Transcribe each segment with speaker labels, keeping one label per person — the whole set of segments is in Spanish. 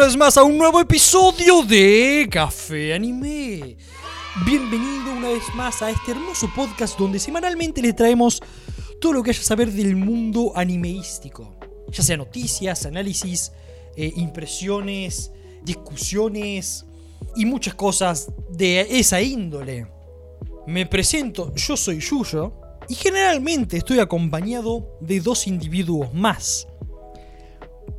Speaker 1: una vez más a un nuevo episodio de Café Anime. Bienvenido una vez más a este hermoso podcast donde semanalmente les traemos todo lo que haya que saber del mundo animeístico. Ya sea noticias, análisis, eh, impresiones, discusiones y muchas cosas de esa índole. Me presento, yo soy Yuyo y generalmente estoy acompañado de dos individuos más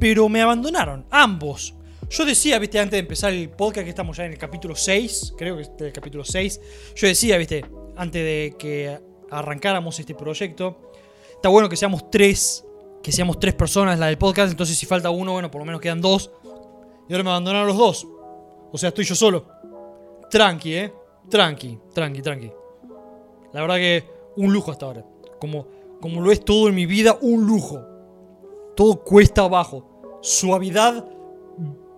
Speaker 1: pero me abandonaron, ambos. Yo decía, viste, antes de empezar el podcast, que estamos ya en el capítulo 6, creo que es el capítulo 6, yo decía, viste, antes de que arrancáramos este proyecto, está bueno que seamos tres, que seamos tres personas la del podcast, entonces si falta uno, bueno, por lo menos quedan dos. Y ahora me abandonaron los dos. O sea, estoy yo solo. Tranqui, eh. Tranqui, tranqui, tranqui. La verdad que un lujo hasta ahora. Como, como lo es todo en mi vida, un lujo. Todo cuesta abajo. Suavidad,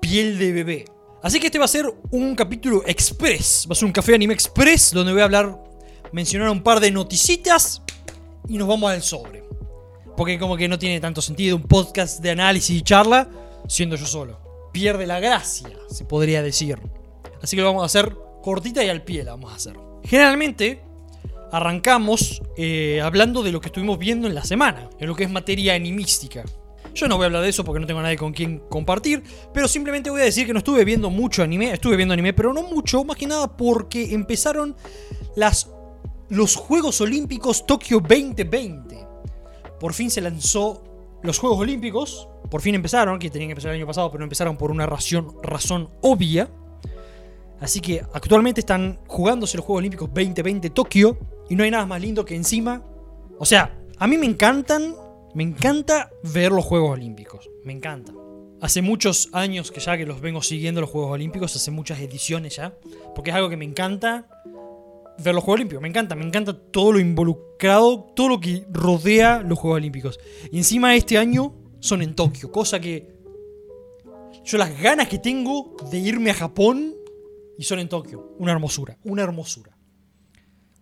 Speaker 1: piel de bebé. Así que este va a ser un capítulo express. Va a ser un café anime express donde voy a hablar, mencionar un par de noticitas y nos vamos al sobre. Porque como que no tiene tanto sentido un podcast de análisis y charla siendo yo solo. Pierde la gracia, se podría decir. Así que lo vamos a hacer cortita y al pie la vamos a hacer. Generalmente arrancamos eh, hablando de lo que estuvimos viendo en la semana, en lo que es materia animística. Yo no voy a hablar de eso porque no tengo a nadie con quien compartir, pero simplemente voy a decir que no estuve viendo mucho anime, estuve viendo anime, pero no mucho, más que nada porque empezaron las, los Juegos Olímpicos Tokio 2020. Por fin se lanzó los Juegos Olímpicos, por fin empezaron, que tenían que empezar el año pasado, pero no empezaron por una razón, razón obvia. Así que actualmente están jugándose los Juegos Olímpicos 2020 Tokio y no hay nada más lindo que encima. O sea, a mí me encantan me encanta ver los Juegos Olímpicos. Me encanta. Hace muchos años que ya que los vengo siguiendo los Juegos Olímpicos, hace muchas ediciones ya. Porque es algo que me encanta ver los Juegos Olímpicos. Me encanta, me encanta todo lo involucrado, todo lo que rodea los Juegos Olímpicos. Y encima este año son en Tokio, cosa que yo las ganas que tengo de irme a Japón y son en Tokio. Una hermosura, una hermosura.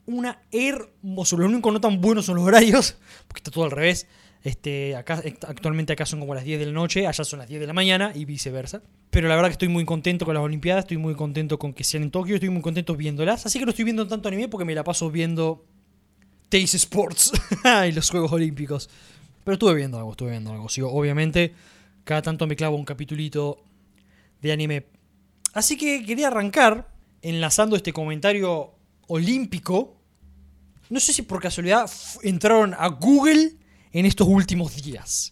Speaker 1: Una hermosura. Lo único no tan bueno son los horarios, porque está todo al revés. Este, acá, actualmente acá son como las 10 de la noche, allá son las 10 de la mañana y viceversa. Pero la verdad que estoy muy contento con las Olimpiadas, estoy muy contento con que sean en Tokio, estoy muy contento viéndolas. Así que no estoy viendo tanto anime porque me la paso viendo Taste Sports y los Juegos Olímpicos. Pero estuve viendo algo, estuve viendo algo. Sí, obviamente, cada tanto me clavo un capitulito de anime. Así que quería arrancar enlazando este comentario olímpico. No sé si por casualidad entraron a Google en estos últimos días.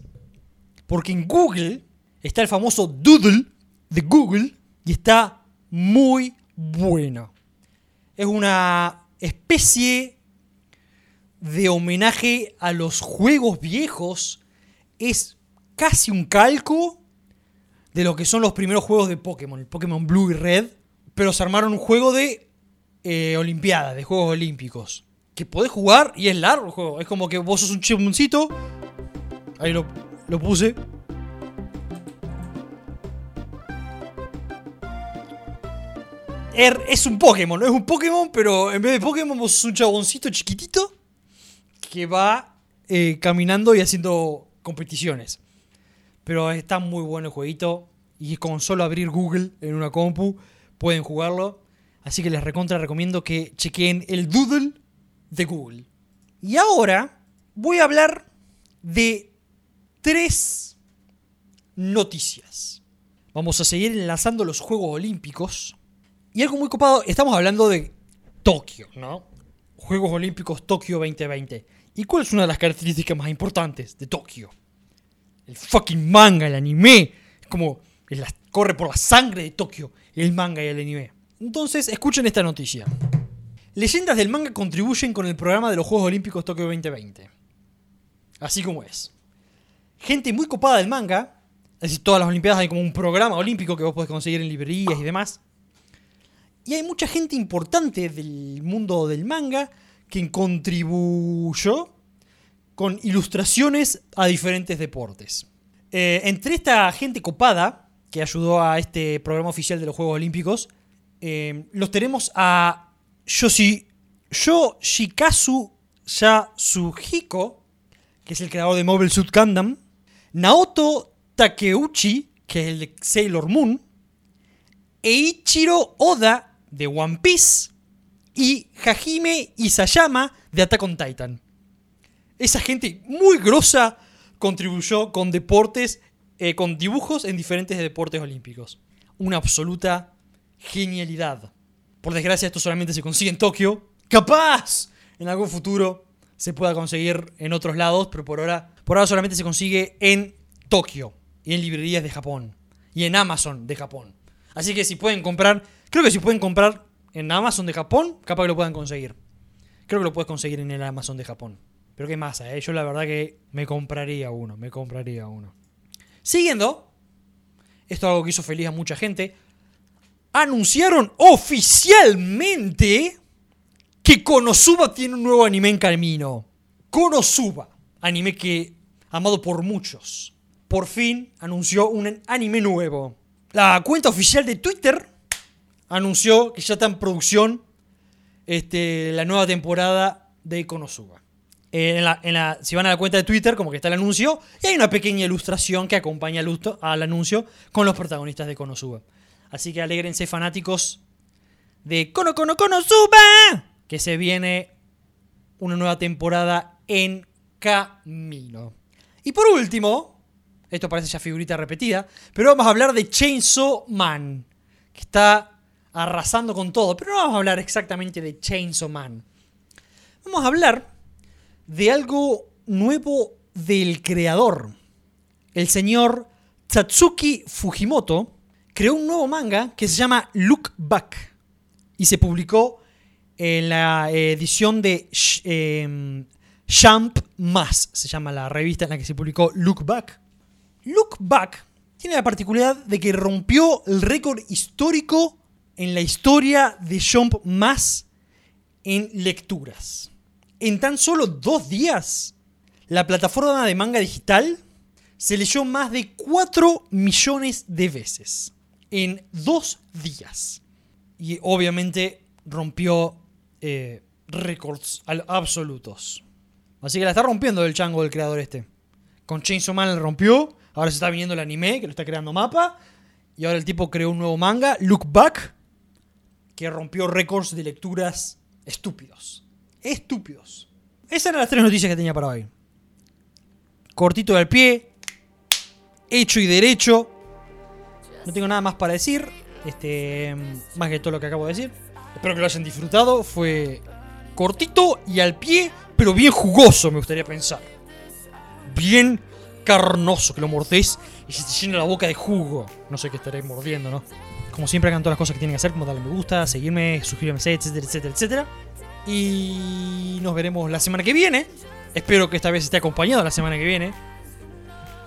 Speaker 1: Porque en Google está el famoso Doodle de Google y está muy bueno. Es una especie de homenaje a los juegos viejos. Es casi un calco de lo que son los primeros juegos de Pokémon, el Pokémon Blue y Red. Pero se armaron un juego de eh, de Juegos Olímpicos que podés jugar y es largo el juego. Es como que vos sos un chimoncito. Ahí lo, lo puse. Er, es un Pokémon, no es un Pokémon, pero en vez de Pokémon vos sos un chaboncito chiquitito que va eh, caminando y haciendo competiciones. Pero está muy bueno el jueguito y con solo abrir Google en una compu pueden jugarlo. Así que les recontra recomiendo que chequen el Doodle de Google. Y ahora voy a hablar de tres noticias. Vamos a seguir enlazando los Juegos Olímpicos. Y algo muy copado, estamos hablando de Tokio, ¿no? Juegos Olímpicos Tokio 2020. ¿Y cuál es una de las características más importantes de Tokio? El fucking manga, el anime. Es como, corre por la sangre de Tokio, el manga y el anime. Entonces, escuchen esta noticia. Leyendas del manga contribuyen con el programa de los Juegos Olímpicos Tokio 2020. Así como es. Gente muy copada del manga, es decir, todas las Olimpiadas hay como un programa olímpico que vos podés conseguir en librerías y demás. Y hay mucha gente importante del mundo del manga que contribuyó con ilustraciones a diferentes deportes. Eh, entre esta gente copada que ayudó a este programa oficial de los Juegos Olímpicos, eh, los tenemos a Yoshi, Yoshikazu Yasuhiko, que es el creador de Mobile Suit Gundam, Naoto Takeuchi, que es el de Sailor Moon, Eiichiro Oda de One Piece y Hajime Isayama de Attack on Titan. Esa gente muy grosa contribuyó con deportes, eh, con dibujos en diferentes deportes olímpicos. Una absoluta genialidad. Por desgracia esto solamente se consigue en Tokio. Capaz en algún futuro se pueda conseguir en otros lados, pero por ahora, por ahora solamente se consigue en Tokio y en librerías de Japón y en Amazon de Japón. Así que si pueden comprar, creo que si pueden comprar en Amazon de Japón, capaz que lo puedan conseguir. Creo que lo puedes conseguir en el Amazon de Japón. Pero qué masa, ¿eh? yo la verdad que me compraría uno, me compraría uno. Siguiendo, esto es algo que hizo feliz a mucha gente, anunciaron oficialmente que Konosuba tiene un nuevo anime en camino. Konosuba, anime que amado por muchos. Por fin anunció un anime nuevo. La cuenta oficial de Twitter anunció que ya está en producción este, la nueva temporada de Konosuba. En la, si van a la cuenta de Twitter, como que está el anuncio, y hay una pequeña ilustración que acompaña al anuncio con los protagonistas de Konosuba. Así que alegrense fanáticos de Kono Kono Konosuba, que se viene una nueva temporada en camino. Y por último, esto parece ya figurita repetida, pero vamos a hablar de Chainsaw Man, que está arrasando con todo, pero no vamos a hablar exactamente de Chainsaw Man. Vamos a hablar de algo nuevo del creador. El señor Tatsuki Fujimoto creó un nuevo manga que se llama Look Back y se publicó en la edición de eh, Jump Más, se llama la revista en la que se publicó Look Back. Look Back tiene la particularidad de que rompió el récord histórico en la historia de Jump Más en lecturas. En tan solo dos días, la plataforma de manga digital se leyó más de 4 millones de veces. En dos días. Y obviamente rompió eh, récords absolutos. Así que la está rompiendo el chango del creador este. Con Chainsaw Man la rompió. Ahora se está viniendo el anime, que lo está creando mapa. Y ahora el tipo creó un nuevo manga, Look Back, que rompió récords de lecturas estúpidos. Estúpidos. Esas eran las tres noticias que tenía para hoy. Cortito del pie, hecho y derecho. No tengo nada más para decir. Este, más que todo lo que acabo de decir. Espero que lo hayan disfrutado. Fue cortito y al pie, pero bien jugoso, me gustaría pensar. Bien carnoso, que lo mordés y se te llena la boca de jugo. No sé qué estaréis mordiendo, ¿no? Como siempre hagan todas las cosas que tienen que hacer, como darle me gusta, seguirme, suscribirme, etcétera, etcétera, etcétera. Y nos veremos la semana que viene. Espero que esta vez esté acompañado la semana que viene.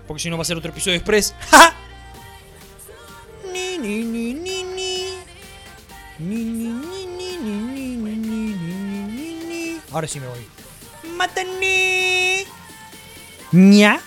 Speaker 1: Porque si no va a ser otro episodio express. ¡Ja! Ni, ni, ni, ni, ni. Ni, ni, ni, ni, ni, ni, ni, ni, ni. Ahora sí me voy. ¡Matani! ¡Nya!